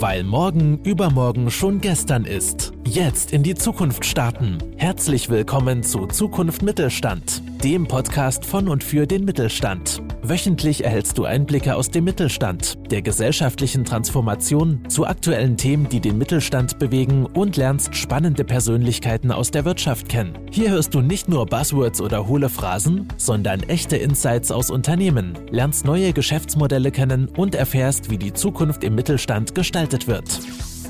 Weil morgen übermorgen schon gestern ist. Jetzt in die Zukunft starten. Herzlich willkommen zu Zukunft Mittelstand, dem Podcast von und für den Mittelstand. Wöchentlich erhältst du Einblicke aus dem Mittelstand, der gesellschaftlichen Transformation, zu aktuellen Themen, die den Mittelstand bewegen und lernst spannende Persönlichkeiten aus der Wirtschaft kennen. Hier hörst du nicht nur Buzzwords oder hohle Phrasen, sondern echte Insights aus Unternehmen, lernst neue Geschäftsmodelle kennen und erfährst, wie die Zukunft im Mittelstand gestaltet wird.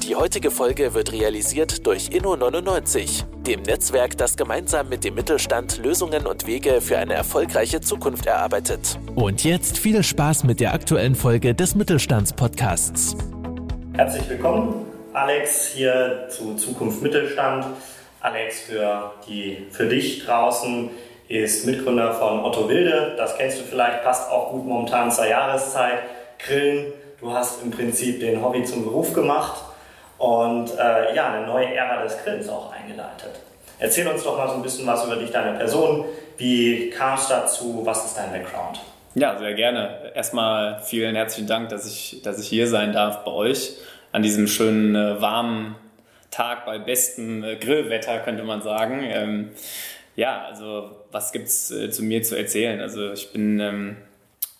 Die heutige Folge wird realisiert durch Inno99, dem Netzwerk, das gemeinsam mit dem Mittelstand Lösungen und Wege für eine erfolgreiche Zukunft erarbeitet. Und jetzt viel Spaß mit der aktuellen Folge des Mittelstandspodcasts. Herzlich willkommen, Alex, hier zu Zukunft Mittelstand. Alex für, die, für dich draußen ist Mitgründer von Otto Wilde. Das kennst du vielleicht, passt auch gut momentan zur Jahreszeit. Grillen. Du hast im Prinzip den Hobby zum Beruf gemacht und äh, ja, eine neue Ära des Grillens auch eingeleitet. Erzähl uns doch mal so ein bisschen was über dich, deine Person. Wie kam es dazu? Was ist dein Background? Ja, sehr gerne. Erstmal vielen herzlichen Dank, dass ich, dass ich hier sein darf bei euch an diesem schönen äh, warmen Tag bei bestem äh, Grillwetter, könnte man sagen. Ähm, ja, also was gibt's äh, zu mir zu erzählen? Also ich bin ähm,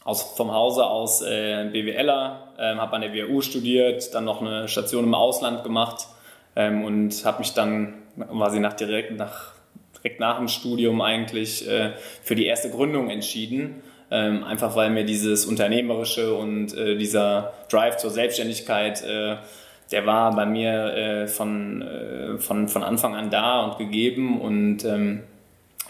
aus, vom Hause aus äh, BWLer, ähm, habe an der WHU studiert, dann noch eine Station im Ausland gemacht ähm, und habe mich dann quasi nach direkt, nach, direkt nach dem Studium eigentlich äh, für die erste Gründung entschieden. Ähm, einfach weil mir dieses Unternehmerische und äh, dieser Drive zur Selbstständigkeit, äh, der war bei mir äh, von, äh, von, von Anfang an da und gegeben und ähm,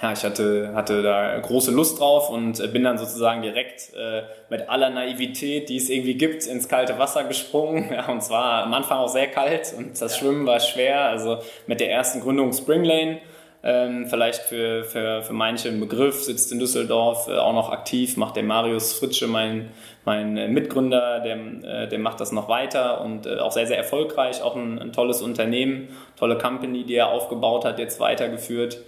ja, ich hatte, hatte da große Lust drauf und bin dann sozusagen direkt äh, mit aller Naivität, die es irgendwie gibt, ins kalte Wasser gesprungen. Ja, und zwar am Anfang auch sehr kalt und das Schwimmen war schwer. Also mit der ersten Gründung Springlane, ähm, vielleicht für, für, für manche ein Begriff, sitzt in Düsseldorf, äh, auch noch aktiv, macht der Marius Fritsche, mein, mein äh, Mitgründer, der, äh, der macht das noch weiter und äh, auch sehr, sehr erfolgreich, auch ein, ein tolles Unternehmen, tolle Company, die er aufgebaut hat, jetzt weitergeführt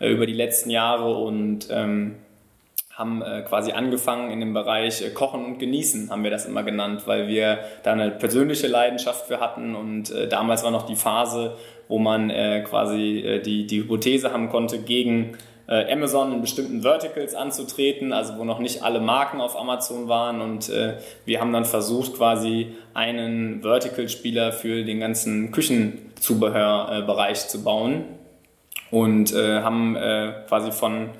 äh, über die letzten Jahre und ähm, haben äh, quasi angefangen in dem Bereich äh, Kochen und Genießen, haben wir das immer genannt, weil wir da eine persönliche Leidenschaft für hatten und äh, damals war noch die Phase, wo man äh, quasi äh, die, die Hypothese haben konnte, gegen äh, Amazon in bestimmten Verticals anzutreten, also wo noch nicht alle Marken auf Amazon waren und äh, wir haben dann versucht, quasi einen Vertical-Spieler für den ganzen Küchenzubehörbereich zu bauen und äh, haben äh, quasi von,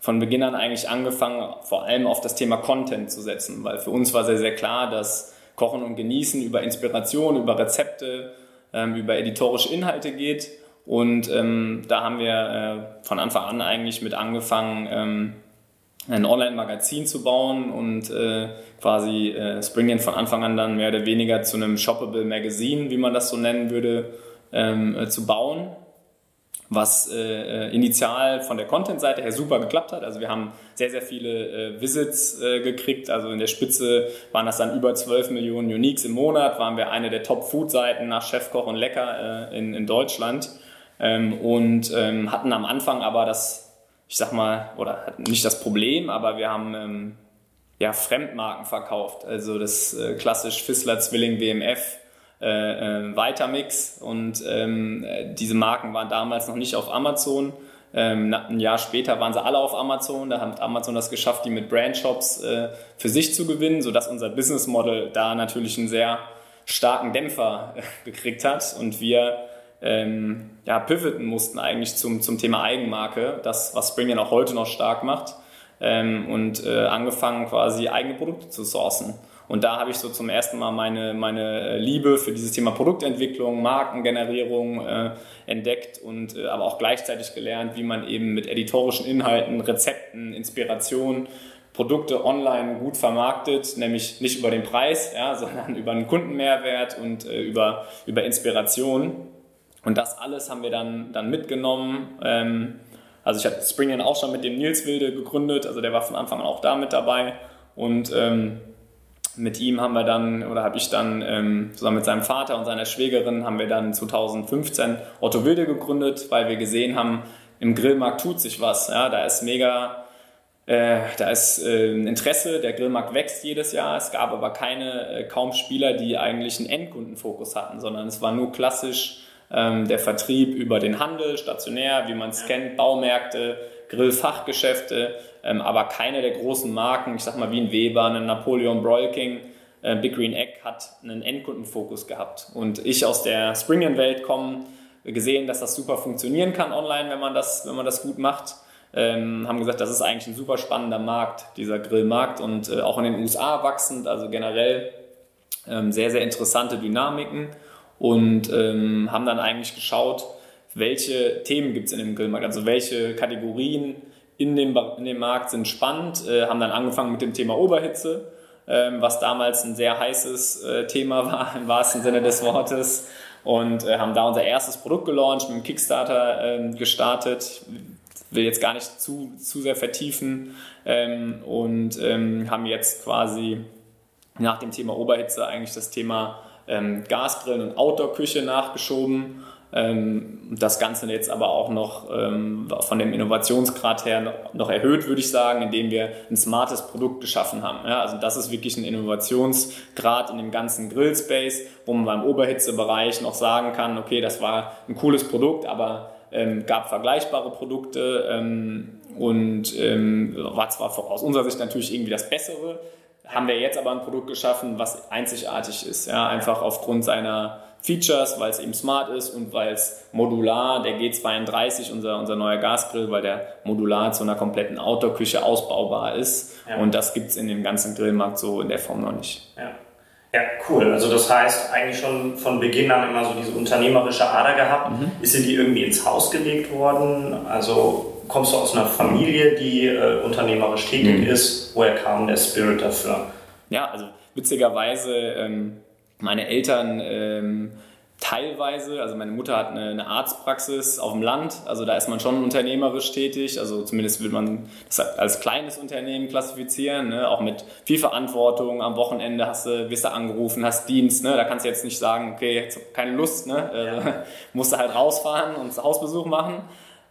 von Beginn an eigentlich angefangen, vor allem auf das Thema Content zu setzen, weil für uns war sehr, sehr klar, dass Kochen und Genießen über Inspiration, über Rezepte, ähm, über editorische Inhalte geht. Und ähm, da haben wir äh, von Anfang an eigentlich mit angefangen, ähm, ein Online-Magazin zu bauen und äh, quasi äh, Springen von Anfang an dann mehr oder weniger zu einem Shoppable Magazine, wie man das so nennen würde, ähm, äh, zu bauen was äh, initial von der Content-Seite her super geklappt hat. Also wir haben sehr, sehr viele äh, Visits äh, gekriegt. Also in der Spitze waren das dann über 12 Millionen Uniques im Monat, waren wir eine der Top-Food-Seiten nach Chefkoch und Lecker äh, in, in Deutschland ähm, und ähm, hatten am Anfang aber das, ich sag mal, oder nicht das Problem, aber wir haben ähm, ja Fremdmarken verkauft. Also das äh, klassisch Fissler Zwilling WMF äh, äh, Vitamix und ähm, diese Marken waren damals noch nicht auf Amazon. Ähm, ein Jahr später waren sie alle auf Amazon. Da hat Amazon das geschafft, die mit Brandshops äh, für sich zu gewinnen, sodass unser Business Model da natürlich einen sehr starken Dämpfer äh, gekriegt hat und wir ähm, ja, pivoten mussten eigentlich zum, zum Thema Eigenmarke, das, was Spring ja auch heute noch stark macht, ähm, und äh, angefangen quasi eigene Produkte zu sourcen. Und da habe ich so zum ersten Mal meine, meine äh, Liebe für dieses Thema Produktentwicklung, Markengenerierung äh, entdeckt und äh, aber auch gleichzeitig gelernt, wie man eben mit editorischen Inhalten, Rezepten, Inspiration Produkte online gut vermarktet, nämlich nicht über den Preis, ja, sondern über einen Kundenmehrwert und äh, über, über Inspiration. Und das alles haben wir dann, dann mitgenommen. Ähm, also ich hatte Springen auch schon mit dem Nils Wilde gegründet, also der war von Anfang an auch da mit dabei. Und ähm, mit ihm haben wir dann, oder habe ich dann ähm, zusammen mit seinem Vater und seiner Schwägerin, haben wir dann 2015 Otto Wilde gegründet, weil wir gesehen haben, im Grillmarkt tut sich was. Ja, da ist mega äh, da ist äh, Interesse, der Grillmarkt wächst jedes Jahr. Es gab aber keine, äh, kaum Spieler, die eigentlich einen Endkundenfokus hatten, sondern es war nur klassisch ähm, der Vertrieb über den Handel, stationär, wie man es kennt, Baumärkte, Grillfachgeschäfte, ähm, aber keine der großen Marken, ich sag mal wie ein Weber, ein Napoleon Broil King, äh, Big Green Egg hat einen Endkundenfokus gehabt. Und ich aus der Springen-Welt komme, gesehen, dass das super funktionieren kann online, wenn man das, wenn man das gut macht ähm, haben gesagt, das ist eigentlich ein super spannender Markt, dieser Grillmarkt. Und äh, auch in den USA wachsend, also generell ähm, sehr, sehr interessante Dynamiken. Und ähm, haben dann eigentlich geschaut, welche Themen gibt es in dem Grillmarkt, also welche Kategorien in dem, in dem Markt sind spannend, äh, haben dann angefangen mit dem Thema Oberhitze, ähm, was damals ein sehr heißes äh, Thema war, im wahrsten Sinne des Wortes. Und äh, haben da unser erstes Produkt gelauncht, mit dem Kickstarter ähm, gestartet. Will jetzt gar nicht zu, zu sehr vertiefen. Ähm, und ähm, haben jetzt quasi nach dem Thema Oberhitze eigentlich das Thema ähm, Gasgrillen und Outdoor-Küche nachgeschoben. Ähm, das Ganze jetzt aber auch noch ähm, von dem Innovationsgrad her noch, erhöht, würde ich sagen, indem wir ein smartes Produkt geschaffen haben. Ja, also das ist wirklich ein Innovationsgrad in dem ganzen Grillspace, wo man beim Oberhitzebereich noch sagen kann, okay, das war ein cooles Produkt, aber ähm, gab vergleichbare Produkte ähm, und ähm, war zwar aus unserer Sicht natürlich irgendwie das Bessere, haben wir jetzt aber ein Produkt geschaffen, was einzigartig ist. Ja, einfach aufgrund seiner Features, weil es eben smart ist und weil es modular, der G32, unser, unser neuer Gasgrill, weil der modular zu einer kompletten Outdoor-Küche ausbaubar ist. Ja. Und das gibt es in dem ganzen Grillmarkt so in der Form noch nicht. Ja. Ja, cool. Also das heißt, eigentlich schon von Beginn an immer so diese unternehmerische Ader gehabt. Mhm. Ist sie die irgendwie ins Haus gelegt worden? Also kommst du aus einer Familie, die äh, unternehmerisch tätig mhm. ist? Woher kam der Spirit dafür? Ja, also witzigerweise, ähm, meine Eltern ähm, teilweise, also meine Mutter hat eine, eine, Arztpraxis auf dem Land, also da ist man schon unternehmerisch tätig, also zumindest will man das als kleines Unternehmen klassifizieren, ne? auch mit viel Verantwortung, am Wochenende hast du, wirst du angerufen, hast Dienst, ne? da kannst du jetzt nicht sagen, okay, jetzt keine Lust, ne? Also, musst du halt rausfahren und Hausbesuch machen.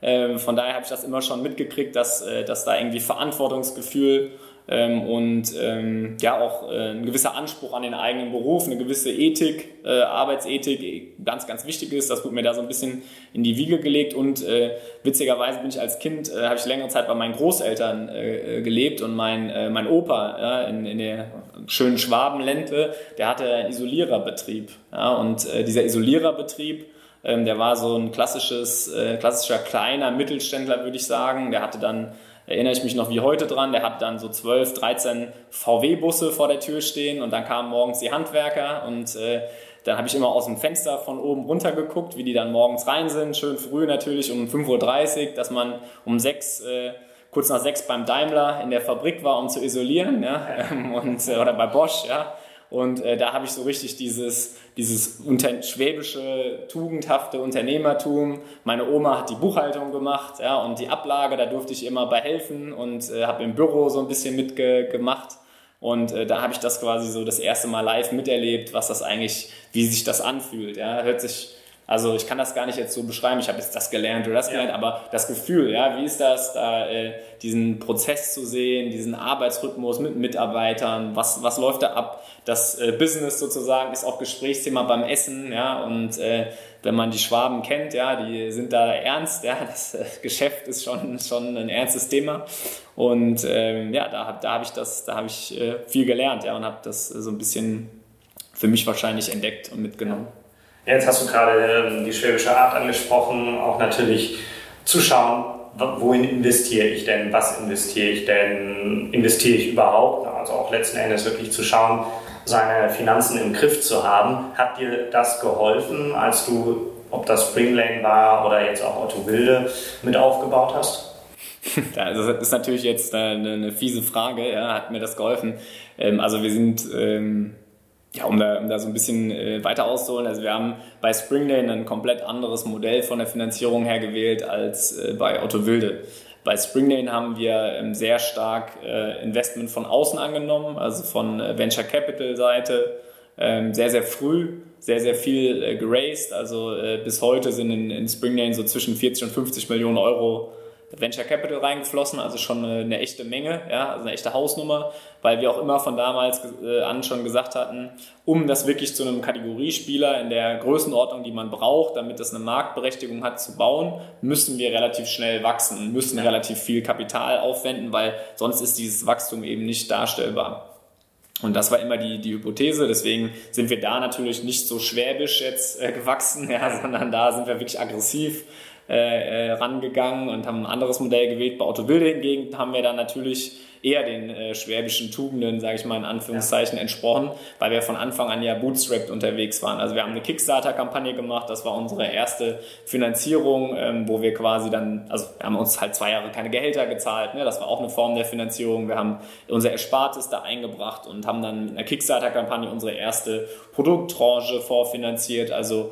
Ähm, von daher habe ich das immer schon mitgekriegt, dass, äh, dass da irgendwie Verantwortungsgefühl und ähm, ja auch äh, ein gewisser Anspruch an den eigenen Beruf, eine gewisse Ethik, äh, Arbeitsethik ganz, ganz wichtig ist. Das wurde mir da so ein bisschen in die Wiege gelegt und äh, witzigerweise bin ich als Kind, äh, habe ich längere Zeit bei meinen Großeltern äh, gelebt und mein, äh, mein Opa in, in der schönen Schwabenländle, der hatte einen Isoliererbetrieb und äh, dieser Isoliererbetrieb, ähm, der war so ein klassisches, äh, klassischer kleiner Mittelständler, würde ich sagen. Der hatte dann erinnere ich mich noch wie heute dran, der hat dann so 12, 13 VW-Busse vor der Tür stehen und dann kamen morgens die Handwerker und äh, dann habe ich immer aus dem Fenster von oben runter geguckt, wie die dann morgens rein sind, schön früh natürlich um 5.30 Uhr, dass man um 6 äh, kurz nach 6 beim Daimler in der Fabrik war, um zu isolieren, ja, und, äh, oder bei Bosch, ja, und äh, da habe ich so richtig dieses, dieses schwäbische, tugendhafte Unternehmertum. Meine Oma hat die Buchhaltung gemacht ja, und die Ablage, da durfte ich immer bei helfen und äh, habe im Büro so ein bisschen mitgemacht. Und äh, da habe ich das quasi so das erste Mal live miterlebt, was das eigentlich, wie sich das anfühlt. Ja, hört sich also ich kann das gar nicht jetzt so beschreiben, ich habe jetzt das gelernt oder das gelernt, aber das Gefühl, ja, wie ist das, da äh, diesen Prozess zu sehen, diesen Arbeitsrhythmus mit Mitarbeitern, was, was läuft da ab? Das äh, Business sozusagen ist auch Gesprächsthema beim Essen, ja, und äh, wenn man die Schwaben kennt, ja, die sind da ernst, ja, das äh, Geschäft ist schon, schon ein ernstes Thema und ähm, ja, da, da habe ich das, da habe ich äh, viel gelernt, ja, und habe das so ein bisschen für mich wahrscheinlich entdeckt und mitgenommen. Jetzt hast du gerade ähm, die schwäbische Art angesprochen, auch natürlich zu schauen, wohin investiere ich denn, was investiere ich denn, investiere ich überhaupt, also auch letzten Endes wirklich zu schauen, seine Finanzen im Griff zu haben. Hat dir das geholfen, als du, ob das Springlane war oder jetzt auch Otto Wilde, mit aufgebaut hast? Das ist natürlich jetzt eine, eine fiese Frage, ja, hat mir das geholfen. Ähm, also wir sind ähm, ja, um da, um da so ein bisschen äh, weiter auszuholen, also wir haben bei Springdale ein komplett anderes Modell von der Finanzierung her gewählt als äh, bei Otto Wilde. Bei Springdale haben wir ähm, sehr stark äh, Investment von außen angenommen, also von äh, Venture Capital Seite, ähm, sehr, sehr früh, sehr, sehr viel äh, geraced. Also äh, bis heute sind in, in Springdale so zwischen 40 und 50 Millionen Euro Venture Capital reingeflossen, also schon eine, eine, echte Menge, ja, also eine echte Hausnummer, weil wir auch immer von damals äh, an schon gesagt hatten, um das wirklich zu einem Kategoriespieler in der Größenordnung, die man braucht, damit das eine Marktberechtigung hat, zu bauen, müssen wir relativ schnell wachsen, müssen relativ viel Kapital aufwenden, weil sonst ist dieses Wachstum eben nicht darstellbar. Und das war immer die, die Hypothese. Deswegen sind wir da natürlich nicht so schwäbisch jetzt äh, gewachsen, ja, sondern da sind wir wirklich aggressiv äh, äh, rangegangen und haben ein anderes Modell gewählt. Bei Otto Wilde hingegen haben wir dann natürlich eher den äh, schwäbischen Tugenden, sage ich mal in Anführungszeichen, entsprochen, weil wir von Anfang an ja bootstrapped unterwegs waren. Also wir haben eine Kickstarter-Kampagne gemacht, das war unsere erste Finanzierung, ähm, wo wir quasi dann, also wir haben uns halt zwei Jahre keine Gehälter gezahlt, ne? das war auch eine Form der Finanzierung. Wir haben unser Erspartes da eingebracht und haben dann in der Kickstarter-Kampagne unsere erste Produkttranche vorfinanziert, also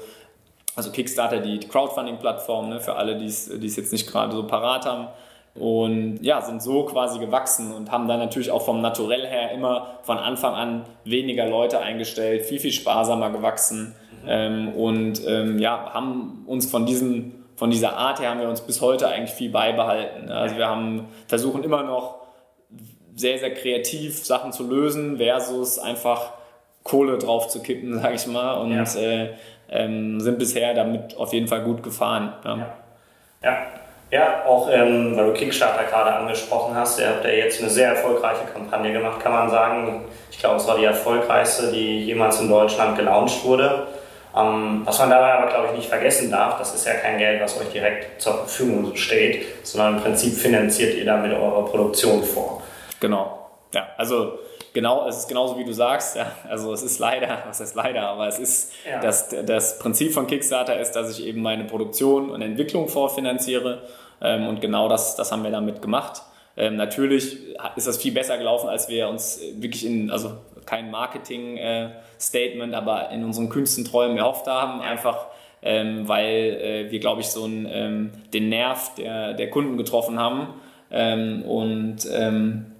also Kickstarter, die Crowdfunding-Plattform, ne, für alle, die es jetzt nicht gerade so parat haben. Und ja, sind so quasi gewachsen und haben dann natürlich auch vom Naturell her immer von Anfang an weniger Leute eingestellt, viel, viel sparsamer gewachsen. Mhm. Ähm, und ähm, ja, haben uns von diesem, von dieser Art her haben wir uns bis heute eigentlich viel beibehalten. Also wir haben, versuchen immer noch sehr, sehr kreativ Sachen zu lösen versus einfach Kohle drauf zu kippen, sag ich mal. Und ja. äh, ähm, sind bisher damit auf jeden Fall gut gefahren. Ja, ja. ja. auch ähm, weil du Kickstarter gerade angesprochen hast, ihr habt ja jetzt eine sehr erfolgreiche Kampagne gemacht, kann man sagen. Ich glaube, es war die erfolgreichste, die jemals in Deutschland gelauncht wurde. Ähm, was man dabei aber, glaube ich, nicht vergessen darf, das ist ja kein Geld, was euch direkt zur Verfügung steht, sondern im Prinzip finanziert ihr damit eure Produktion vor. Genau. Ja, also genau, es ist genauso wie du sagst. Ja. Also es ist leider, was heißt leider, aber es ist ja. das, das Prinzip von Kickstarter ist, dass ich eben meine Produktion und Entwicklung vorfinanziere. Ähm, und genau das, das haben wir damit gemacht. Ähm, natürlich ist das viel besser gelaufen, als wir uns wirklich in, also kein Marketing-Statement, äh, aber in unseren kühnsten Träumen erhofft haben. Einfach ähm, weil äh, wir, glaube ich, so einen, ähm, den Nerv der, der Kunden getroffen haben. Ähm, und ähm,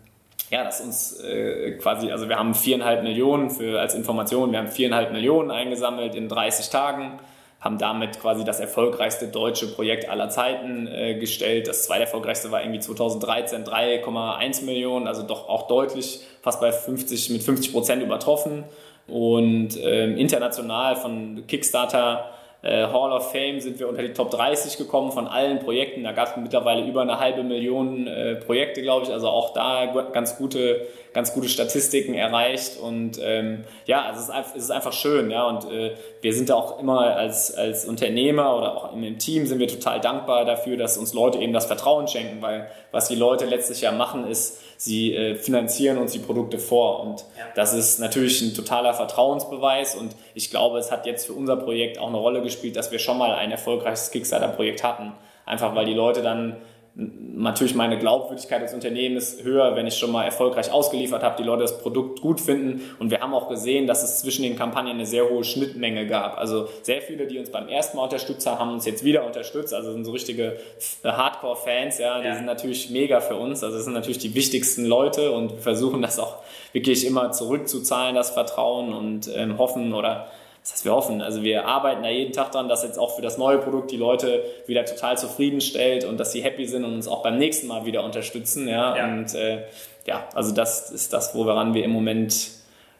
ja, dass uns äh, quasi, also wir haben viereinhalb Millionen für, als Information, wir haben viereinhalb Millionen eingesammelt in 30 Tagen, haben damit quasi das erfolgreichste deutsche Projekt aller Zeiten äh, gestellt. Das zweiterfolgreichste war irgendwie 2013 3,1 Millionen, also doch auch deutlich, fast bei 50, mit 50 Prozent übertroffen. Und ähm, international von Kickstarter äh, Hall of Fame sind wir unter die Top 30 gekommen von allen Projekten. Da gab es mittlerweile über eine halbe Million äh, Projekte, glaube ich. Also auch da ganz gute, ganz gute Statistiken erreicht. Und ähm, ja, also es, ist, es ist einfach schön. Ja, und äh, wir sind da auch immer als, als Unternehmer oder auch im Team sind wir total dankbar dafür, dass uns Leute eben das Vertrauen schenken, weil was die Leute letztlich ja machen, ist, sie äh, finanzieren uns die Produkte vor. Und ja. das ist natürlich ein totaler Vertrauensbeweis. Und ich glaube, es hat jetzt für unser Projekt auch eine Rolle gespielt, dass wir schon mal ein erfolgreiches Kickstarter-Projekt hatten. Einfach weil die Leute dann natürlich meine Glaubwürdigkeit als Unternehmen ist höher, wenn ich schon mal erfolgreich ausgeliefert habe, die Leute das Produkt gut finden. Und wir haben auch gesehen, dass es zwischen den Kampagnen eine sehr hohe Schnittmenge gab. Also sehr viele, die uns beim ersten Mal unterstützt haben, haben uns jetzt wieder unterstützt. Also sind so richtige Hardcore-Fans, ja, die ja. sind natürlich mega für uns. Also das sind natürlich die wichtigsten Leute und wir versuchen das auch wirklich immer zurückzuzahlen, das Vertrauen und ähm, hoffen oder das heißt, wir hoffen, also wir arbeiten da jeden Tag dran, dass jetzt auch für das neue Produkt die Leute wieder total zufriedenstellt und dass sie happy sind und uns auch beim nächsten Mal wieder unterstützen. Ja, ja. und äh, ja, also das ist das, woran wir im Moment,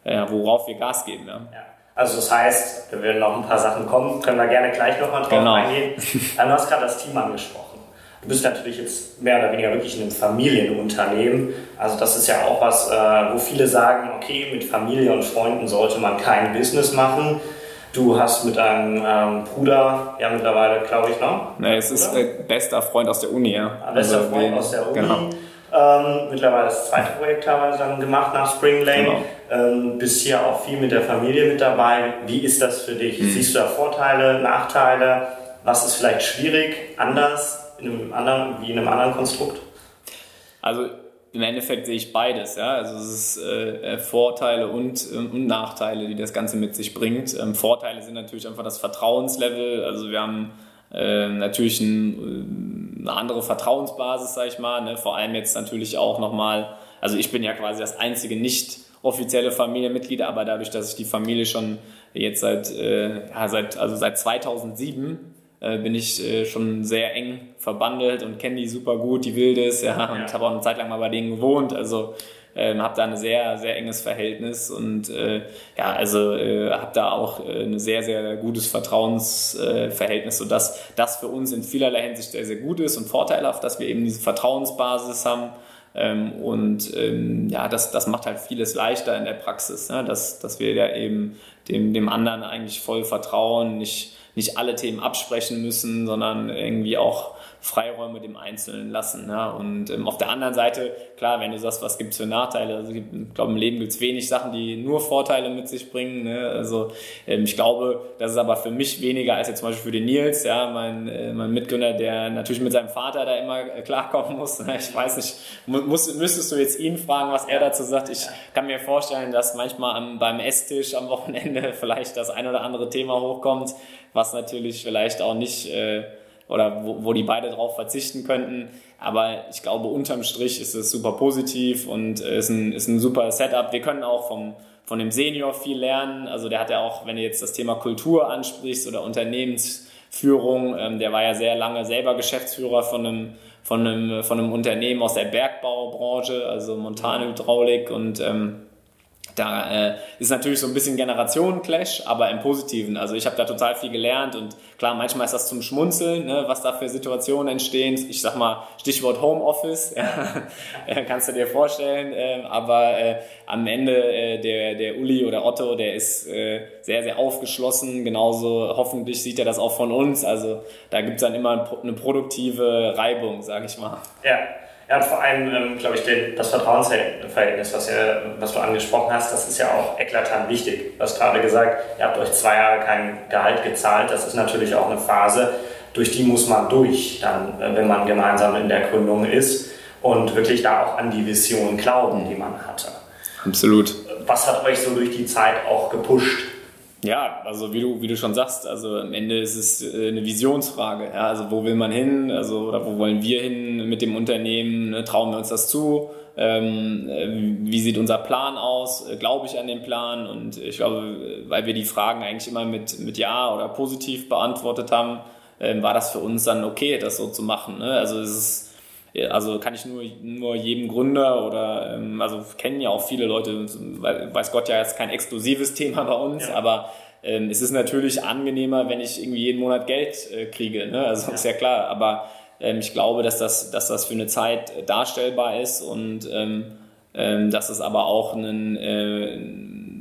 äh, worauf wir Gas geben. Ja. ja. Also das heißt, wir werden noch ein paar Sachen kommen, können wir gerne gleich nochmal drauf genau. eingehen. du hast gerade das Team angesprochen. Du bist natürlich jetzt mehr oder weniger wirklich in einem Familienunternehmen. Also das ist ja auch was, äh, wo viele sagen, okay, mit Familie und Freunden sollte man kein Business machen. Du hast mit deinem ähm, Bruder, ja mittlerweile, glaube ich, noch. Nee, es ist äh, bester Freund aus der Uni, ja. Ah, bester also, Freund aus der Uni. Genau. Ähm, mittlerweile das zweite Projekt teilweise dann gemacht nach Spring Lane. Genau. Ähm, bist hier auch viel mit der Familie mit dabei. Wie ist das für dich? Mhm. Siehst du da Vorteile, Nachteile? Was ist vielleicht schwierig, anders in einem anderen, wie in einem anderen Konstrukt? Also im Endeffekt sehe ich beides. Ja? Also es ist äh, Vorteile und, äh, und Nachteile, die das Ganze mit sich bringt. Ähm, Vorteile sind natürlich einfach das Vertrauenslevel. Also wir haben äh, natürlich ein, äh, eine andere Vertrauensbasis, sage ich mal. Ne? Vor allem jetzt natürlich auch nochmal, also ich bin ja quasi das einzige nicht offizielle Familienmitglied, aber dadurch, dass ich die Familie schon jetzt seit, äh, ja, seit, also seit 2007 äh, bin ich äh, schon sehr eng verbandelt und kenne die super gut, die Wildes, ja, und ja. habe auch eine Zeit lang mal bei denen gewohnt. Also ähm, habe da ein sehr, sehr enges Verhältnis und äh, ja, also äh, habe da auch äh, ein sehr, sehr gutes Vertrauensverhältnis, sodass das für uns in vielerlei Hinsicht sehr, sehr gut ist und vorteilhaft, dass wir eben diese Vertrauensbasis haben. Ähm, und ähm, ja, das, das macht halt vieles leichter in der Praxis, ne? dass, dass wir da eben dem, dem anderen eigentlich voll vertrauen, nicht, nicht alle Themen absprechen müssen, sondern irgendwie auch Freiräume dem Einzelnen lassen. Ja? Und ähm, auf der anderen Seite, klar, wenn du sagst, was gibt es für Nachteile, also ich glaube, im Leben gibt es wenig Sachen, die nur Vorteile mit sich bringen. Ne? Also ähm, ich glaube, das ist aber für mich weniger als jetzt zum Beispiel für den Nils, ja, mein, äh, mein Mitgründer, der natürlich mit seinem Vater da immer äh, klarkommen muss. Ne? Ich weiß nicht, muss, müsstest du jetzt ihn fragen, was er dazu sagt. Ich kann mir vorstellen, dass manchmal am, beim Esstisch am Wochenende vielleicht das ein oder andere Thema hochkommt, was natürlich vielleicht auch nicht äh, oder wo, wo die beide drauf verzichten könnten. Aber ich glaube, unterm Strich ist es super positiv und ist ein, ist ein super Setup. Wir können auch vom, von dem Senior viel lernen. Also der hat ja auch, wenn du jetzt das Thema Kultur ansprichst oder Unternehmensführung, ähm, der war ja sehr lange selber Geschäftsführer von einem, von einem, von einem Unternehmen aus der Bergbaubranche, also Montanhydraulik und ähm, da äh, ist natürlich so ein bisschen Generationenclash, aber im Positiven. Also ich habe da total viel gelernt und klar, manchmal ist das zum Schmunzeln, ne, was da für Situationen entstehen. Ich sag mal Stichwort Homeoffice, ja, kannst du dir vorstellen. Äh, aber äh, am Ende äh, der, der Uli oder Otto, der ist äh, sehr, sehr aufgeschlossen. Genauso hoffentlich sieht er das auch von uns. Also da gibt's dann immer eine produktive Reibung, sage ich mal. Ja. Ja, und vor allem, ähm, glaube ich, den, das Vertrauensverhältnis, was, ihr, was du angesprochen hast, das ist ja auch eklatant wichtig. Du hast gerade gesagt, ihr habt euch zwei Jahre kein Gehalt gezahlt. Das ist natürlich auch eine Phase, durch die muss man durch, dann, äh, wenn man gemeinsam in der Gründung ist und wirklich da auch an die Vision glauben, die man hatte. Absolut. Was hat euch so durch die Zeit auch gepusht? Ja, also wie du, wie du schon sagst, also am Ende ist es äh, eine Visionsfrage. Ja, also wo will man hin? Also oder wo wollen wir hin mit dem Unternehmen? Ne? Trauen wir uns das zu? Ähm, äh, wie sieht unser Plan aus? Äh, glaube ich an den Plan? Und ich glaube, weil wir die Fragen eigentlich immer mit, mit Ja oder positiv beantwortet haben, ähm, war das für uns dann okay, das so zu machen. Ne? Also es ist also kann ich nur, nur jedem Gründer oder, ähm, also kennen ja auch viele Leute, weiß Gott ja jetzt kein exklusives Thema bei uns, ja. aber ähm, es ist natürlich angenehmer, wenn ich irgendwie jeden Monat Geld äh, kriege, ne? also ja. ist ja klar, aber ähm, ich glaube, dass das, dass das für eine Zeit darstellbar ist und ähm, ähm, dass es aber auch einen, äh,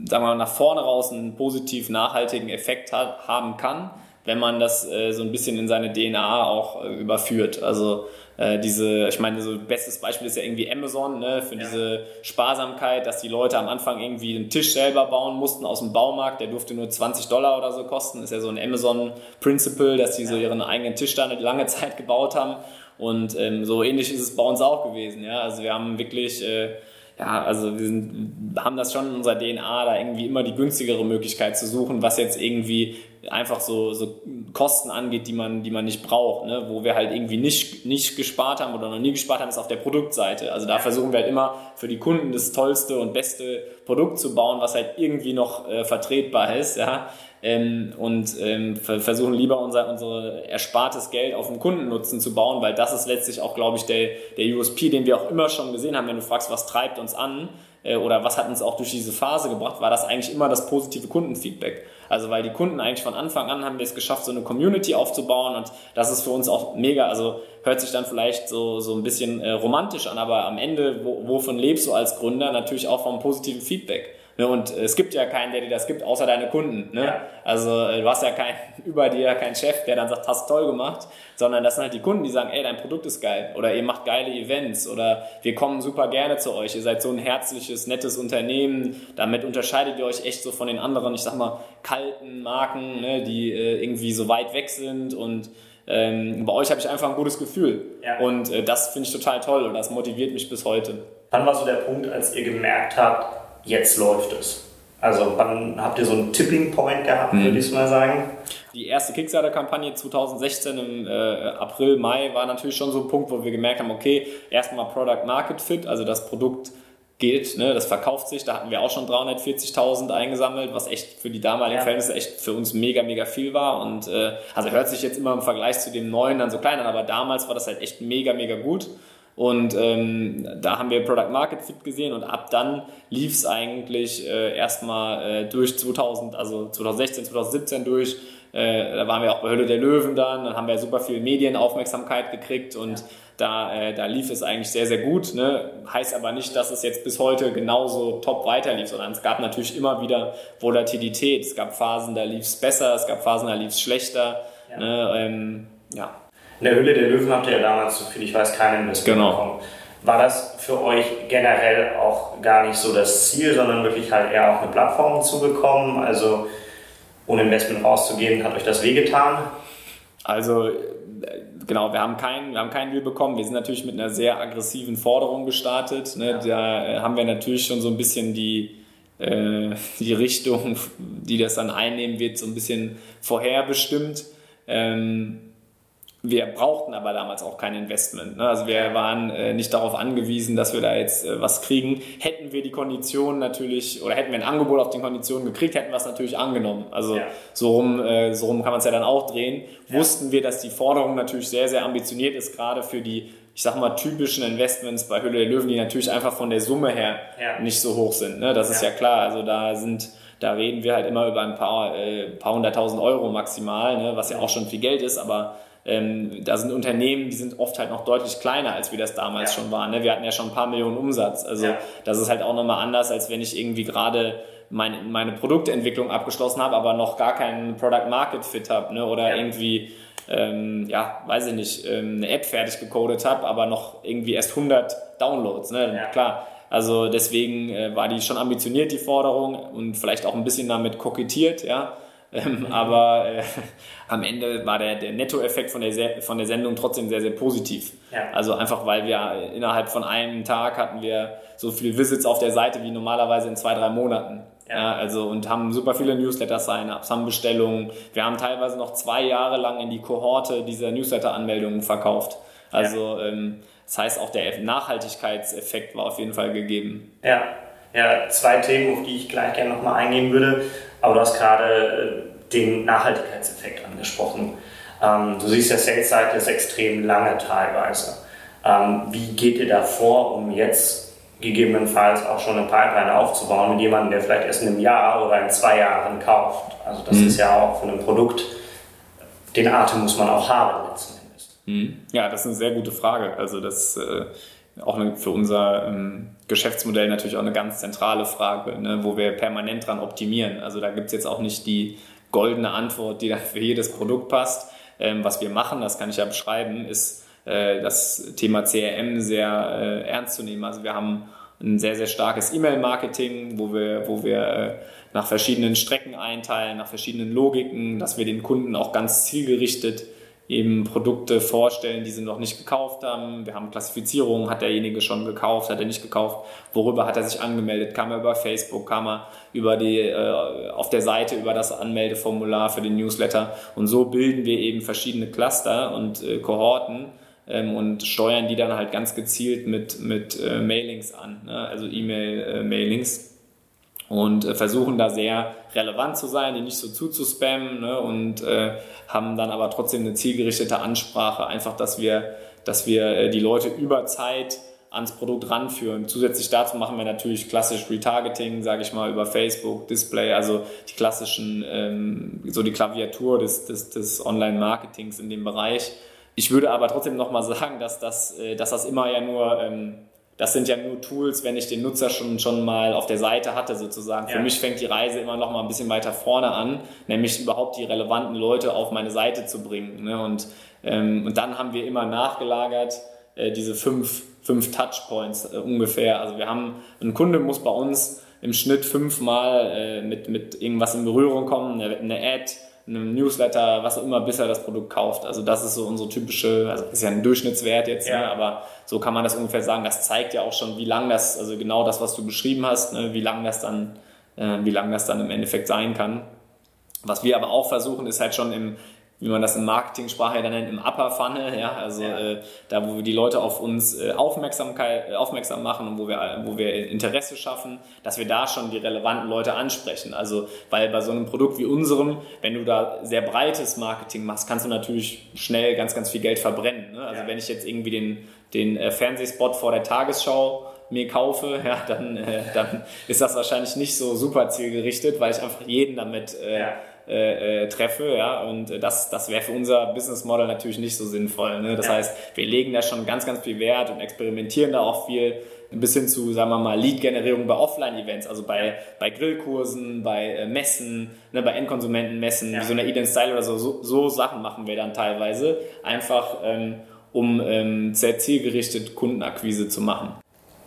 sagen wir mal, nach vorne raus einen positiv nachhaltigen Effekt hat, haben kann, wenn man das äh, so ein bisschen in seine DNA auch äh, überführt. Also äh, diese, ich meine, so bestes Beispiel ist ja irgendwie Amazon, ne, für ja. diese Sparsamkeit, dass die Leute am Anfang irgendwie einen Tisch selber bauen mussten aus dem Baumarkt, der durfte nur 20 Dollar oder so kosten, ist ja so ein Amazon-Principle, dass die so ihren eigenen Tisch da eine lange Zeit gebaut haben. Und ähm, so ähnlich ist es bei uns auch gewesen. Ja? Also wir haben wirklich äh, ja, also wir sind, haben das schon in unserer DNA, da irgendwie immer die günstigere Möglichkeit zu suchen, was jetzt irgendwie einfach so, so Kosten angeht, die man, die man nicht braucht, ne? wo wir halt irgendwie nicht, nicht gespart haben oder noch nie gespart haben, ist auf der Produktseite. Also da versuchen wir halt immer für die Kunden das tollste und beste Produkt zu bauen, was halt irgendwie noch äh, vertretbar ist, ja ähm, und ähm, versuchen lieber unser unsere erspartes Geld auf den Kundennutzen zu bauen, weil das ist letztlich auch, glaube ich, der, der USP, den wir auch immer schon gesehen haben, wenn du fragst, was treibt uns an äh, oder was hat uns auch durch diese Phase gebracht, war das eigentlich immer das positive Kundenfeedback. Also weil die Kunden eigentlich von Anfang an haben wir es geschafft, so eine Community aufzubauen und das ist für uns auch mega, also hört sich dann vielleicht so, so ein bisschen äh, romantisch an, aber am Ende, wo, wovon lebst du als Gründer? Natürlich auch vom positiven Feedback. Ne? Und es gibt ja keinen, der dir das gibt, außer deine Kunden. Ne? Ja. Also äh, du hast ja keinen über dir keinen Chef, der dann sagt, hast toll gemacht, sondern das sind halt die Kunden, die sagen, ey, dein Produkt ist geil oder ihr macht geile Events oder wir kommen super gerne zu euch. Ihr seid so ein herzliches, nettes Unternehmen. Damit unterscheidet ihr euch echt so von den anderen, ich sag mal, kalten Marken, ne? die äh, irgendwie so weit weg sind und ähm, bei euch habe ich einfach ein gutes Gefühl. Ja. Und äh, das finde ich total toll und das motiviert mich bis heute. Wann war so der Punkt, als ihr gemerkt habt, jetzt läuft es. Also wann habt ihr so einen Tipping Point gehabt, mhm. würde ich mal sagen? Die erste Kickstarter-Kampagne 2016 im äh, April, Mai war natürlich schon so ein Punkt, wo wir gemerkt haben, okay, erstmal Product Market Fit, also das Produkt geht. Ne? Das verkauft sich. Da hatten wir auch schon 340.000 eingesammelt, was echt für die damaligen ja. Verhältnisse echt für uns mega, mega viel war. Und äh, also hört sich jetzt immer im Vergleich zu dem neuen dann so klein an, aber damals war das halt echt mega, mega gut. Und ähm, da haben wir Product Market Fit gesehen und ab dann lief es eigentlich äh, erstmal äh, durch 2000, also 2016, 2017 durch. Äh, da waren wir auch bei Hölle der Löwen dann, dann haben wir super viel Medienaufmerksamkeit gekriegt und ja da, äh, da lief es eigentlich sehr, sehr gut. Ne? Heißt aber nicht, dass es jetzt bis heute genauso top weiterlief, sondern es gab natürlich immer wieder Volatilität. Es gab Phasen, da lief es besser, es gab Phasen, da lief es schlechter. Ja. Ne? Ähm, ja. In der Hülle der Löwen habt ihr ja damals, soviel ich weiß, keinen Investment genau. bekommen. War das für euch generell auch gar nicht so das Ziel, sondern wirklich halt eher auch eine Plattform zu bekommen? Also ohne Investment rauszugehen, hat euch das wehgetan? Also genau, wir haben keinen, wir haben keinen Deal bekommen. Wir sind natürlich mit einer sehr aggressiven Forderung gestartet. Ne? Ja. Da äh, haben wir natürlich schon so ein bisschen die, äh, die Richtung, die das dann einnehmen wird, so ein bisschen vorherbestimmt. Ähm, wir brauchten aber damals auch kein Investment. Ne? Also wir waren äh, nicht darauf angewiesen, dass wir da jetzt äh, was kriegen. Hätten wir die Konditionen natürlich, oder hätten wir ein Angebot auf den Konditionen gekriegt, hätten wir es natürlich angenommen. Also ja. so, rum, äh, so rum kann man es ja dann auch drehen. Ja. Wussten wir, dass die Forderung natürlich sehr, sehr ambitioniert ist, gerade für die, ich sag mal, typischen Investments bei Hülle der Löwen, die natürlich einfach von der Summe her ja. nicht so hoch sind. Ne? Das ist ja klar. Also da sind da reden wir halt immer über ein paar, äh, paar hunderttausend Euro maximal, ne? was ja auch schon viel Geld ist, aber ähm, da sind Unternehmen, die sind oft halt noch deutlich kleiner, als wir das damals ja. schon waren. Ne? Wir hatten ja schon ein paar Millionen Umsatz. Also ja. das ist halt auch nochmal anders, als wenn ich irgendwie gerade meine, meine Produktentwicklung abgeschlossen habe, aber noch gar keinen Product Market Fit habe ne? oder ja. irgendwie ähm, ja, weiß ich nicht, ähm, eine App fertig gecodet habe, aber noch irgendwie erst 100 Downloads. Ne? Klar, also deswegen äh, war die schon ambitioniert, die Forderung und vielleicht auch ein bisschen damit kokettiert, ja. Ähm. Aber äh, am Ende war der, der Nettoeffekt von der, von der Sendung trotzdem sehr, sehr positiv. Ja. Also einfach, weil wir innerhalb von einem Tag hatten wir so viele Visits auf der Seite wie normalerweise in zwei, drei Monaten. Ja. ja also und haben super viele Newsletter-Sign-ups, haben Bestellungen. Wir haben teilweise noch zwei Jahre lang in die Kohorte dieser Newsletter-Anmeldungen verkauft. Also ja. ähm, das heißt, auch der Nachhaltigkeitseffekt war auf jeden Fall gegeben. Ja, ja zwei Themen, auf die ich gleich gerne nochmal eingehen würde. Aber du hast gerade äh, den Nachhaltigkeitseffekt angesprochen. Ähm, du siehst, der Sales Cycle ist extrem lange teilweise. Ähm, wie geht ihr da vor, um jetzt gegebenenfalls auch schon eine Pipeline aufzubauen mit jemandem, der vielleicht erst in einem Jahr oder in zwei Jahren kauft? Also das mhm. ist ja auch für ein Produkt, den Atem muss man auch haben letzten Endes. Mhm. Ja, das ist eine sehr gute Frage. Also das äh, auch für unser ähm, Geschäftsmodell natürlich auch eine ganz zentrale Frage, ne, wo wir permanent dran optimieren. Also da gibt es jetzt auch nicht die goldene Antwort, die dann für jedes Produkt passt. Ähm, was wir machen, das kann ich ja beschreiben, ist äh, das Thema CRM sehr äh, ernst zu nehmen. Also wir haben ein sehr, sehr starkes E-Mail-Marketing, wo wir, wo wir äh, nach verschiedenen Strecken einteilen, nach verschiedenen Logiken, dass wir den Kunden auch ganz zielgerichtet eben Produkte vorstellen, die sie noch nicht gekauft haben. Wir haben Klassifizierungen, hat derjenige schon gekauft, hat er nicht gekauft, worüber hat er sich angemeldet, kam er über Facebook, kam er über die, äh, auf der Seite über das Anmeldeformular für den Newsletter und so bilden wir eben verschiedene Cluster und äh, Kohorten ähm, und steuern die dann halt ganz gezielt mit, mit äh, Mailings an, ne? also E-Mail-Mailings. Und äh, versuchen da sehr relevant zu sein, die nicht so zuzuspammen ne, und äh, haben dann aber trotzdem eine zielgerichtete Ansprache, einfach, dass wir, dass wir äh, die Leute über Zeit ans Produkt ranführen. Zusätzlich dazu machen wir natürlich klassisch Retargeting, sage ich mal, über Facebook, Display, also die klassischen, ähm, so die Klaviatur des, des, des Online-Marketings in dem Bereich. Ich würde aber trotzdem nochmal sagen, dass das, äh, dass das immer ja nur ähm, das sind ja nur Tools, wenn ich den Nutzer schon, schon mal auf der Seite hatte sozusagen. Ja. Für mich fängt die Reise immer noch mal ein bisschen weiter vorne an, nämlich überhaupt die relevanten Leute auf meine Seite zu bringen. Ne? Und, ähm, und dann haben wir immer nachgelagert äh, diese fünf, fünf Touchpoints äh, ungefähr. Also wir haben, ein Kunde muss bei uns im Schnitt fünfmal äh, mit, mit irgendwas in Berührung kommen, eine, eine Ad, einem Newsletter, was auch immer, bis er das Produkt kauft. Also das ist so unsere typische, also ist ja ein Durchschnittswert jetzt, ja. ne, aber so kann man das ungefähr sagen. Das zeigt ja auch schon, wie lang das, also genau das, was du beschrieben hast, ne, wie lang das dann, äh, wie lang das dann im Endeffekt sein kann. Was wir aber auch versuchen, ist halt schon im wie man das in Marketing-Sprache dann nennt, im Upper Funnel, ja, also ja. Äh, da, wo wir die Leute auf uns äh, Aufmerksamkeit, äh, aufmerksam machen und wo wir, wo wir Interesse schaffen, dass wir da schon die relevanten Leute ansprechen. Also, weil bei so einem Produkt wie unserem, wenn du da sehr breites Marketing machst, kannst du natürlich schnell ganz, ganz viel Geld verbrennen. Ne? Also, ja. wenn ich jetzt irgendwie den, den äh, Fernsehspot vor der Tagesschau mir kaufe, ja, dann, äh, dann ist das wahrscheinlich nicht so super zielgerichtet, weil ich einfach jeden damit äh, ja äh, äh, treffe, ja, und äh, das, das wäre für unser Business Model natürlich nicht so sinnvoll. Ne? Das ja. heißt, wir legen da schon ganz, ganz viel Wert und experimentieren da auch viel bis hin zu, sagen wir mal, Lead-Generierung bei Offline-Events, also bei, bei Grillkursen, bei äh, Messen, ne, bei Endkonsumentenmessen, ja. wie so eine Eden Style oder so, so, so, Sachen machen wir dann teilweise, einfach ähm, um ähm, sehr zielgerichtet Kundenakquise zu machen.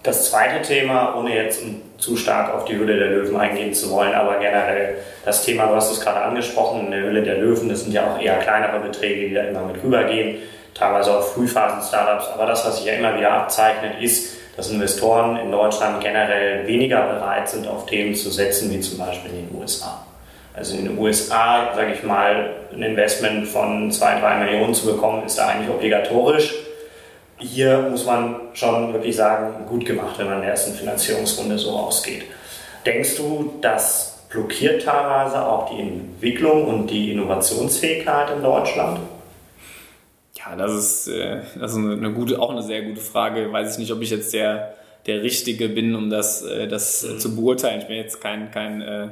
Das zweite Thema, ohne jetzt zu stark auf die Hülle der Löwen eingehen zu wollen, aber generell das Thema, du hast es gerade angesprochen, in der Hülle der Löwen, das sind ja auch eher kleinere Beträge, die da immer mit rübergehen, teilweise auch Frühphasen-Startups. Aber das, was sich ja immer wieder abzeichnet, ist, dass Investoren in Deutschland generell weniger bereit sind, auf Themen zu setzen, wie zum Beispiel in den USA. Also in den USA, sage ich mal, ein Investment von zwei, drei Millionen zu bekommen, ist da eigentlich obligatorisch hier muss man schon wirklich sagen, gut gemacht, wenn man in der ersten Finanzierungsrunde so ausgeht. Denkst du, das blockiert teilweise auch die Entwicklung und die Innovationsfähigkeit in Deutschland? Ja, das ist, äh, das ist eine gute, auch eine sehr gute Frage. Weiß ich nicht, ob ich jetzt der, der Richtige bin, um das, äh, das mhm. zu beurteilen. Ich bin jetzt kein, kein äh,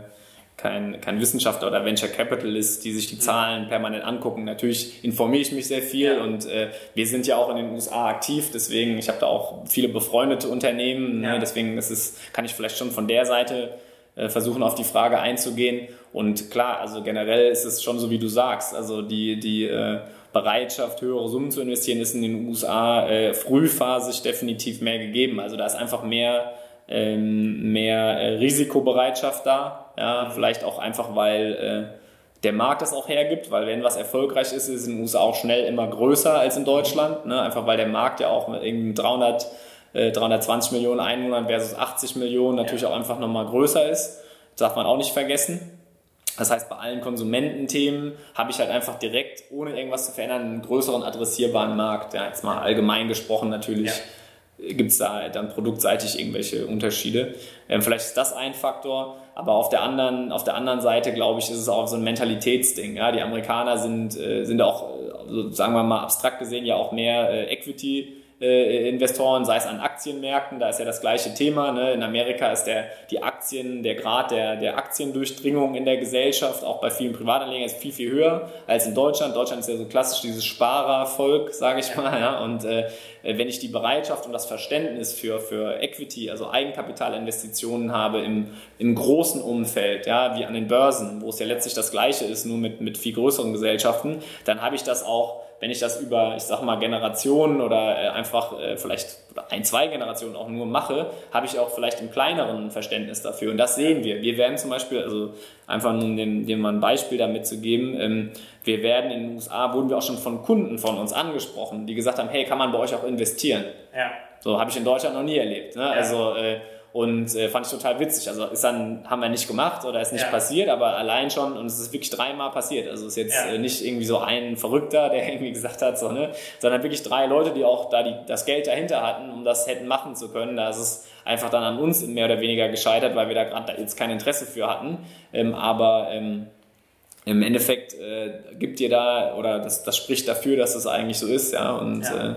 kein, kein Wissenschaftler oder Venture Capitalist, die sich die mhm. Zahlen permanent angucken. Natürlich informiere ich mich sehr viel und äh, wir sind ja auch in den USA aktiv, deswegen, ich habe da auch viele befreundete Unternehmen, ne? ja. ne? deswegen ist, kann ich vielleicht schon von der Seite äh, versuchen, auf die Frage einzugehen. Und klar, also generell ist es schon so, wie du sagst, also die, die äh, Bereitschaft, höhere Summen zu investieren, ist in den USA äh, frühphasig definitiv mehr gegeben. Also da ist einfach mehr ähm, mehr äh, Risikobereitschaft da. Ja, vielleicht auch einfach, weil äh, der Markt das auch hergibt, weil wenn was erfolgreich ist, ist es in den USA auch schnell immer größer als in Deutschland. Ne? Einfach weil der Markt ja auch mit irgendwie 300, äh, 320 Millionen Einwohnern versus 80 Millionen natürlich ja. auch einfach nochmal größer ist. Das darf man auch nicht vergessen. Das heißt, bei allen Konsumententhemen habe ich halt einfach direkt, ohne irgendwas zu verändern, einen größeren adressierbaren Markt. Ja, jetzt mal allgemein gesprochen natürlich. Ja gibt es da dann produktseitig irgendwelche Unterschiede. Ähm, vielleicht ist das ein Faktor, aber auf der anderen, auf der anderen Seite, glaube ich, ist es auch so ein Mentalitätsding. Ja? Die Amerikaner sind, äh, sind auch, also sagen wir mal abstrakt gesehen, ja auch mehr äh, Equity äh, Investoren, sei es an Aktienmärkten, da ist ja das gleiche Thema. Ne? In Amerika ist der, die Aktien, der Grad der, der Aktiendurchdringung in der Gesellschaft, auch bei vielen Privatanlegern, ist viel, viel höher als in Deutschland. Deutschland ist ja so klassisch dieses Sparervolk, sage ich mal. Ja? Und äh, wenn ich die Bereitschaft und das Verständnis für, für Equity, also Eigenkapitalinvestitionen habe im, im großen Umfeld, ja, wie an den Börsen, wo es ja letztlich das Gleiche ist, nur mit, mit viel größeren Gesellschaften, dann habe ich das auch wenn ich das über, ich sag mal, Generationen oder äh, einfach äh, vielleicht ein, zwei Generationen auch nur mache, habe ich auch vielleicht im kleineren Verständnis dafür. Und das sehen wir. Wir werden zum Beispiel, also einfach nur dem, dem mal ein Beispiel damit zu geben, ähm, wir werden in den USA, wurden wir auch schon von Kunden von uns angesprochen, die gesagt haben, hey, kann man bei euch auch investieren? Ja. So habe ich in Deutschland noch nie erlebt. Ne? Ja. Also äh, und äh, fand ich total witzig. Also ist dann, haben wir nicht gemacht oder ist nicht ja. passiert, aber allein schon, und es ist wirklich dreimal passiert. Also ist jetzt ja. äh, nicht irgendwie so ein Verrückter, der irgendwie gesagt hat, so, ne, sondern wirklich drei Leute, die auch da die, das Geld dahinter hatten, um das hätten machen zu können. Da ist es einfach dann an uns mehr oder weniger gescheitert, weil wir da gerade jetzt kein Interesse für hatten. Ähm, aber ähm, im Endeffekt äh, gibt dir da, oder das, das spricht dafür, dass es eigentlich so ist, ja. Und ja. Äh,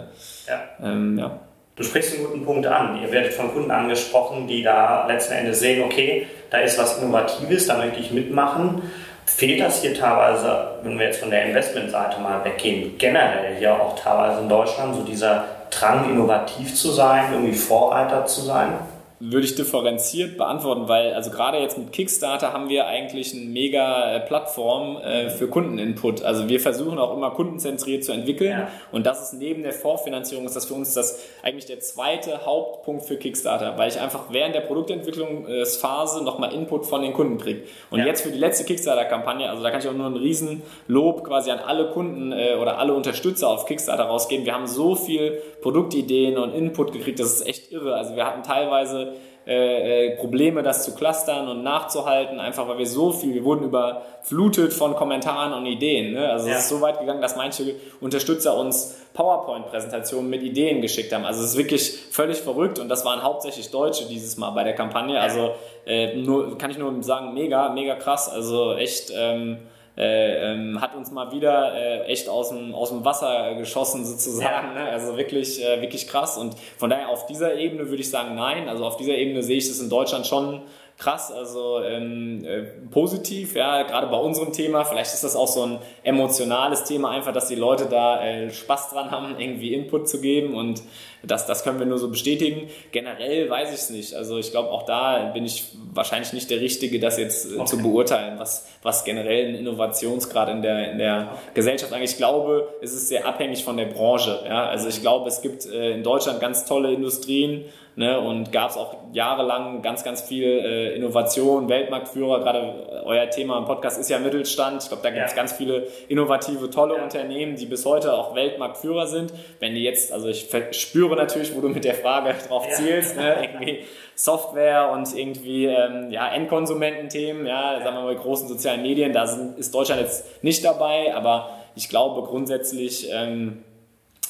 ja. Ähm, ja. Du sprichst einen guten Punkt an. Ihr werdet von Kunden angesprochen, die da letzten Endes sehen, okay, da ist was Innovatives, da möchte ich mitmachen. Fehlt das hier teilweise, wenn wir jetzt von der Investmentseite mal weggehen, generell hier auch teilweise in Deutschland, so dieser Drang, innovativ zu sein, irgendwie Vorreiter zu sein? Würde ich differenziert beantworten, weil also gerade jetzt mit Kickstarter haben wir eigentlich eine mega äh, Plattform äh, für Kundeninput. Also wir versuchen auch immer kundenzentriert zu entwickeln ja. und das ist neben der Vorfinanzierung ist das für uns das eigentlich der zweite Hauptpunkt für Kickstarter, weil ich einfach während der Produktentwicklungsphase nochmal Input von den Kunden kriege. Und ja. jetzt für die letzte Kickstarter-Kampagne, also da kann ich auch nur ein Riesenlob quasi an alle Kunden äh, oder alle Unterstützer auf Kickstarter rausgeben. Wir haben so viel Produktideen und Input gekriegt, das ist echt irre. Also wir hatten teilweise äh, äh, Probleme, das zu clustern und nachzuhalten, einfach weil wir so viel, wir wurden überflutet von Kommentaren und Ideen. Ne? Also ja. es ist so weit gegangen, dass manche Unterstützer uns PowerPoint-Präsentationen mit Ideen geschickt haben. Also es ist wirklich völlig verrückt und das waren hauptsächlich Deutsche dieses Mal bei der Kampagne. Also äh, nur, kann ich nur sagen, mega, mega krass. Also echt. Ähm, äh, ähm, hat uns mal wieder äh, echt aus dem, aus dem Wasser geschossen sozusagen. Ja. Ne? Also wirklich, äh, wirklich krass. Und von daher auf dieser Ebene würde ich sagen, nein. Also auf dieser Ebene sehe ich es in Deutschland schon krass, also ähm, äh, positiv, ja, gerade bei unserem Thema. Vielleicht ist das auch so ein emotionales Thema, einfach, dass die Leute da äh, Spaß dran haben, irgendwie Input zu geben und das, das können wir nur so bestätigen. Generell weiß ich es nicht. Also ich glaube, auch da bin ich wahrscheinlich nicht der Richtige, das jetzt äh, okay. zu beurteilen, was, was generell ein Innovationsgrad in der, in der Gesellschaft eigentlich. Ich glaube, es ist sehr abhängig von der Branche. Ja? Also ich glaube, es gibt äh, in Deutschland ganz tolle Industrien, Ne, und gab es auch jahrelang ganz, ganz viel äh, Innovation, Weltmarktführer. Gerade euer Thema im Podcast ist ja Mittelstand. Ich glaube, da gibt es ja. ganz viele innovative, tolle ja. Unternehmen, die bis heute auch Weltmarktführer sind. Wenn die jetzt, also ich spüre natürlich, wo du mit der Frage drauf ja. zielst, ne, irgendwie Software und irgendwie ähm, ja, Endkonsumententhemen, ja, sagen wir mal großen sozialen Medien, da sind, ist Deutschland jetzt nicht dabei, aber ich glaube grundsätzlich, ähm,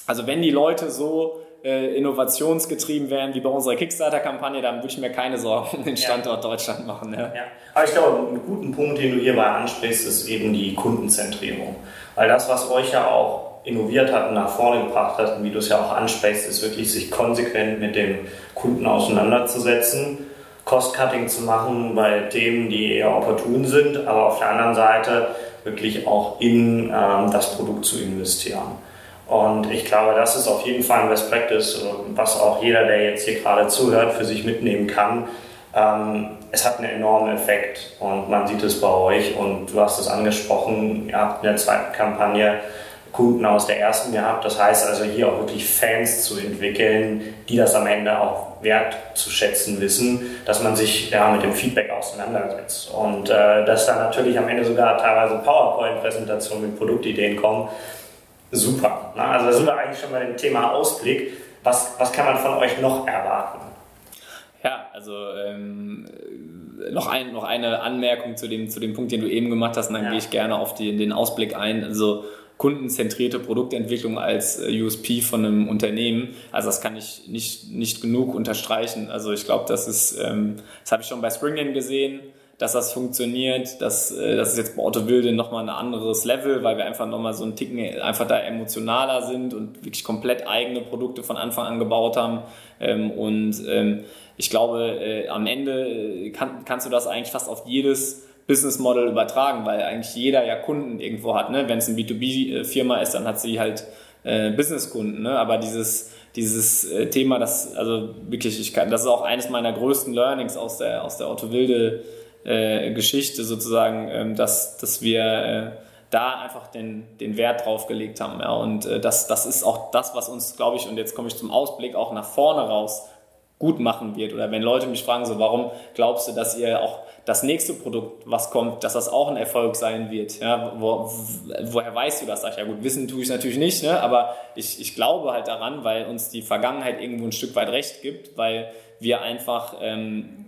also wenn die Leute so äh, innovationsgetrieben wären wie bei unserer Kickstarter-Kampagne, dann würde ich mir keine Sorgen um den Standort ja. Deutschland machen. Ja. ja. Aber ich glaube, einen guten Punkt, den du hierbei ansprichst, ist eben die Kundenzentrierung. Weil das, was euch ja auch innoviert hat und nach vorne gebracht hat, und wie du es ja auch ansprichst, ist wirklich sich konsequent mit dem Kunden auseinanderzusetzen, Cost-Cutting zu machen bei Themen, die eher opportun sind, aber auf der anderen Seite wirklich auch in ähm, das Produkt zu investieren. Und ich glaube, das ist auf jeden Fall ein Best Practice, was auch jeder, der jetzt hier gerade zuhört, für sich mitnehmen kann. Ähm, es hat einen enormen Effekt und man sieht es bei euch und du hast es angesprochen, ihr habt in der zweiten Kampagne Kunden aus der ersten gehabt. Das heißt also hier auch wirklich Fans zu entwickeln, die das am Ende auch wertzuschätzen wissen, dass man sich ja, mit dem Feedback auseinandersetzt. Und äh, dass dann natürlich am Ende sogar teilweise PowerPoint-Präsentationen mit Produktideen kommen, super. Ne? Also da sind wir eigentlich schon bei dem Thema Ausblick. Was, was kann man von euch noch erwarten? Ja, also ähm, noch, ein, noch eine Anmerkung zu dem, zu dem Punkt, den du eben gemacht hast, und dann ja. gehe ich gerne auf die, den Ausblick ein. Also kundenzentrierte Produktentwicklung als äh, USP von einem Unternehmen. Also das kann ich nicht, nicht genug unterstreichen. Also ich glaube, das ist, ähm, das habe ich schon bei Springen gesehen dass das funktioniert. Das, äh, das ist jetzt bei Otto Wilde nochmal ein anderes Level, weil wir einfach nochmal so einen Ticken einfach da emotionaler sind und wirklich komplett eigene Produkte von Anfang an gebaut haben. Ähm, und ähm, ich glaube, äh, am Ende äh, kann, kannst du das eigentlich fast auf jedes Business Model übertragen, weil eigentlich jeder ja Kunden irgendwo hat. Ne? Wenn es eine B2B-Firma ist, dann hat sie halt äh, Businesskunden. Ne? Aber dieses dieses Thema, das also wirklich, ich kann, das ist auch eines meiner größten Learnings aus der aus der Otto Wilde äh, Geschichte sozusagen, ähm, dass, dass wir äh, da einfach den, den Wert drauf gelegt haben. Ja. Und äh, das, das ist auch das, was uns, glaube ich, und jetzt komme ich zum Ausblick, auch nach vorne raus gut machen wird. Oder wenn Leute mich fragen, so, warum glaubst du, dass ihr auch das nächste Produkt, was kommt, dass das auch ein Erfolg sein wird? Ja, wo, woher weißt du das? Sag ich, ja gut, wissen tue ich natürlich nicht, ne? aber ich, ich glaube halt daran, weil uns die Vergangenheit irgendwo ein Stück weit recht gibt, weil wir einfach ähm,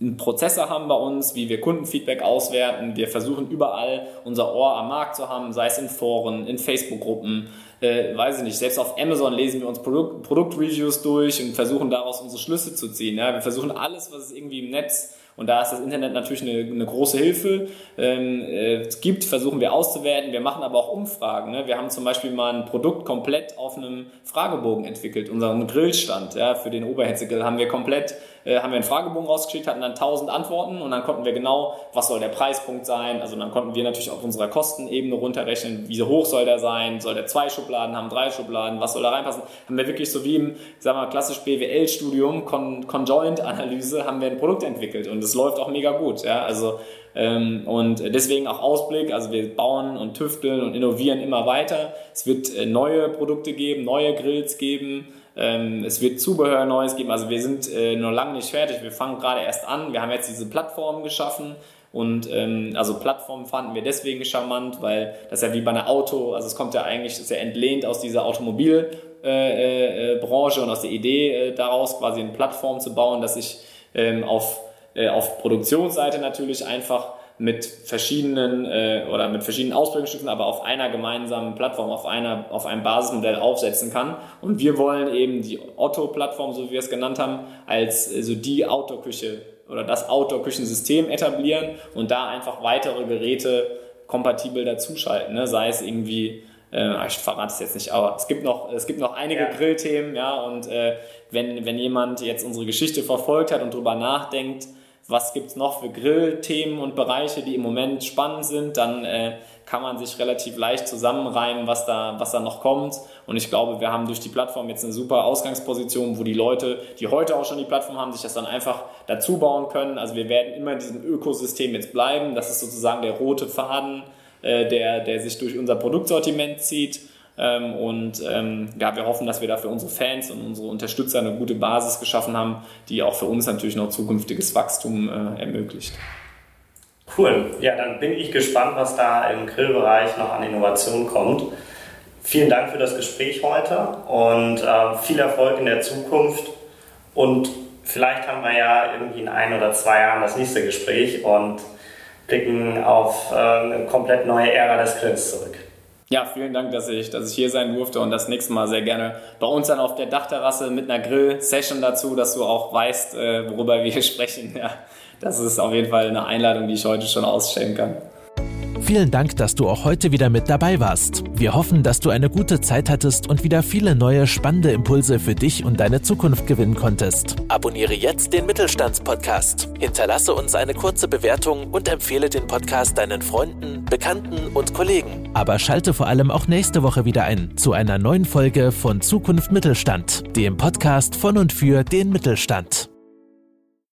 einen Prozessor haben bei uns, wie wir Kundenfeedback auswerten. Wir versuchen überall unser Ohr am Markt zu haben, sei es in Foren, in Facebook-Gruppen, äh, weiß ich nicht. Selbst auf Amazon lesen wir uns Produkt, Produktreviews durch und versuchen daraus unsere Schlüsse zu ziehen. Ja? Wir versuchen alles, was es irgendwie im Netz und da ist das Internet natürlich eine, eine große Hilfe. Ähm, äh, gibt, versuchen wir auszuwerten. Wir machen aber auch Umfragen. Ne? Wir haben zum Beispiel mal ein Produkt komplett auf einem Fragebogen entwickelt. Unseren Grillstand ja, für den Oberhetzegrill haben wir komplett haben wir einen Fragebogen rausgeschickt, hatten dann 1000 Antworten und dann konnten wir genau, was soll der Preispunkt sein. Also dann konnten wir natürlich auf unserer Kostenebene runterrechnen, wie hoch soll der sein, soll der zwei Schubladen haben, drei Schubladen, was soll da reinpassen. Haben wir wirklich so wie im, sagen wir mal, klassisch BWL-Studium, Con Conjoint-Analyse, haben wir ein Produkt entwickelt und es läuft auch mega gut. Ja? Also ähm, und deswegen auch Ausblick, also wir bauen und tüfteln und innovieren immer weiter. Es wird äh, neue Produkte geben, neue Grills geben. Ähm, es wird Zubehör Neues geben. Also wir sind äh, noch lange nicht fertig. Wir fangen gerade erst an. Wir haben jetzt diese Plattform geschaffen Und ähm, also Plattformen fanden wir deswegen charmant, weil das ja wie bei einer Auto, also es kommt ja eigentlich sehr entlehnt aus dieser Automobilbranche äh, äh, und aus der Idee äh, daraus, quasi eine Plattform zu bauen, dass ich ähm, auf, äh, auf Produktionsseite natürlich einfach mit verschiedenen äh, oder mit verschiedenen Ausprägungsstücken, aber auf einer gemeinsamen Plattform, auf einer, auf einem Basismodell aufsetzen kann. Und wir wollen eben die Otto-Plattform, so wie wir es genannt haben, als äh, so die Autoküche oder das Outdoor-Küchensystem etablieren und da einfach weitere Geräte kompatibel dazuschalten. Ne? Sei es irgendwie, äh, ich verrate es jetzt nicht, aber es gibt noch, es gibt noch einige ja. Grillthemen, ja, und äh, wenn, wenn jemand jetzt unsere Geschichte verfolgt hat und drüber nachdenkt, was gibt's noch für Grillthemen und Bereiche, die im Moment spannend sind, dann äh, kann man sich relativ leicht zusammenreimen, was da, was da noch kommt. Und ich glaube, wir haben durch die Plattform jetzt eine super Ausgangsposition, wo die Leute, die heute auch schon die Plattform haben, sich das dann einfach dazu bauen können. Also wir werden immer in diesem Ökosystem jetzt bleiben. Das ist sozusagen der rote Faden, äh, der, der sich durch unser Produktsortiment zieht. Ähm, und ähm, ja, wir hoffen, dass wir da für unsere Fans und unsere Unterstützer eine gute Basis geschaffen haben, die auch für uns natürlich noch zukünftiges Wachstum äh, ermöglicht. Cool. Ja, dann bin ich gespannt, was da im Grillbereich noch an Innovation kommt. Vielen Dank für das Gespräch heute und äh, viel Erfolg in der Zukunft. Und vielleicht haben wir ja irgendwie in ein oder zwei Jahren das nächste Gespräch und blicken auf äh, eine komplett neue Ära des Grills zurück. Ja, vielen Dank, dass ich, dass ich hier sein durfte und das nächste Mal sehr gerne bei uns dann auf der Dachterrasse mit einer Grill-Session dazu, dass du auch weißt, äh, worüber wir sprechen. Ja, das ist auf jeden Fall eine Einladung, die ich heute schon ausstellen kann. Vielen Dank, dass du auch heute wieder mit dabei warst. Wir hoffen, dass du eine gute Zeit hattest und wieder viele neue spannende Impulse für dich und deine Zukunft gewinnen konntest. Abonniere jetzt den Mittelstandspodcast. Hinterlasse uns eine kurze Bewertung und empfehle den Podcast deinen Freunden, Bekannten und Kollegen. Aber schalte vor allem auch nächste Woche wieder ein zu einer neuen Folge von Zukunft Mittelstand, dem Podcast von und für den Mittelstand.